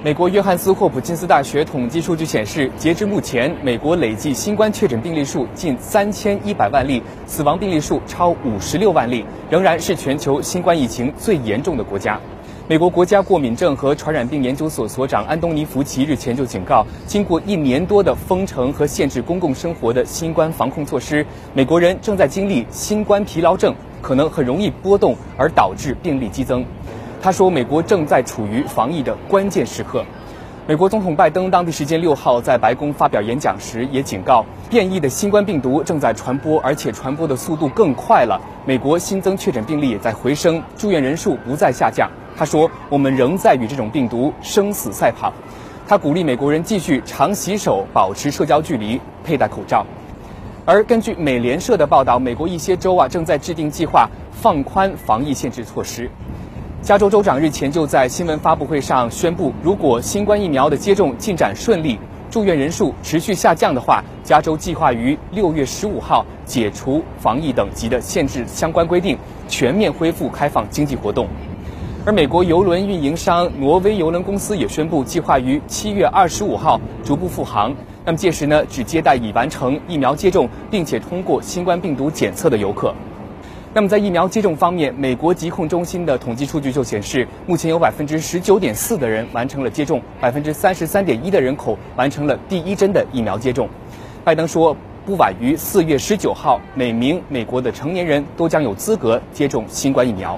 美国约翰斯霍普金斯大学统计数据显示，截至目前，美国累计新冠确诊病例数近三千一百万例，死亡病例数超五十六万例，仍然是全球新冠疫情最严重的国家。美国国家过敏症和传染病研究所所长安东尼·福奇日前就警告，经过一年多的封城和限制公共生活的新冠防控措施，美国人正在经历新冠疲劳症，可能很容易波动而导致病例激增。他说：“美国正在处于防疫的关键时刻。”美国总统拜登当地时间六号在白宫发表演讲时也警告，变异的新冠病毒正在传播，而且传播的速度更快了。美国新增确诊病例也在回升，住院人数不再下降。他说：“我们仍在与这种病毒生死赛跑。”他鼓励美国人继续常洗手、保持社交距离、佩戴口罩。而根据美联社的报道，美国一些州啊正在制定计划放宽防疫限制措施。加州州长日前就在新闻发布会上宣布，如果新冠疫苗的接种进展顺利，住院人数持续下降的话，加州计划于六月十五号解除防疫等级的限制相关规定，全面恢复开放经济活动。而美国邮轮运营商挪威邮轮公司也宣布，计划于七月二十五号逐步复航。那么届时呢，只接待已完成疫苗接种并且通过新冠病毒检测的游客。那么在疫苗接种方面，美国疾控中心的统计数据就显示，目前有百分之十九点四的人完成了接种，百分之三十三点一的人口完成了第一针的疫苗接种。拜登说，不晚于四月十九号，每名美国的成年人都将有资格接种新冠疫苗。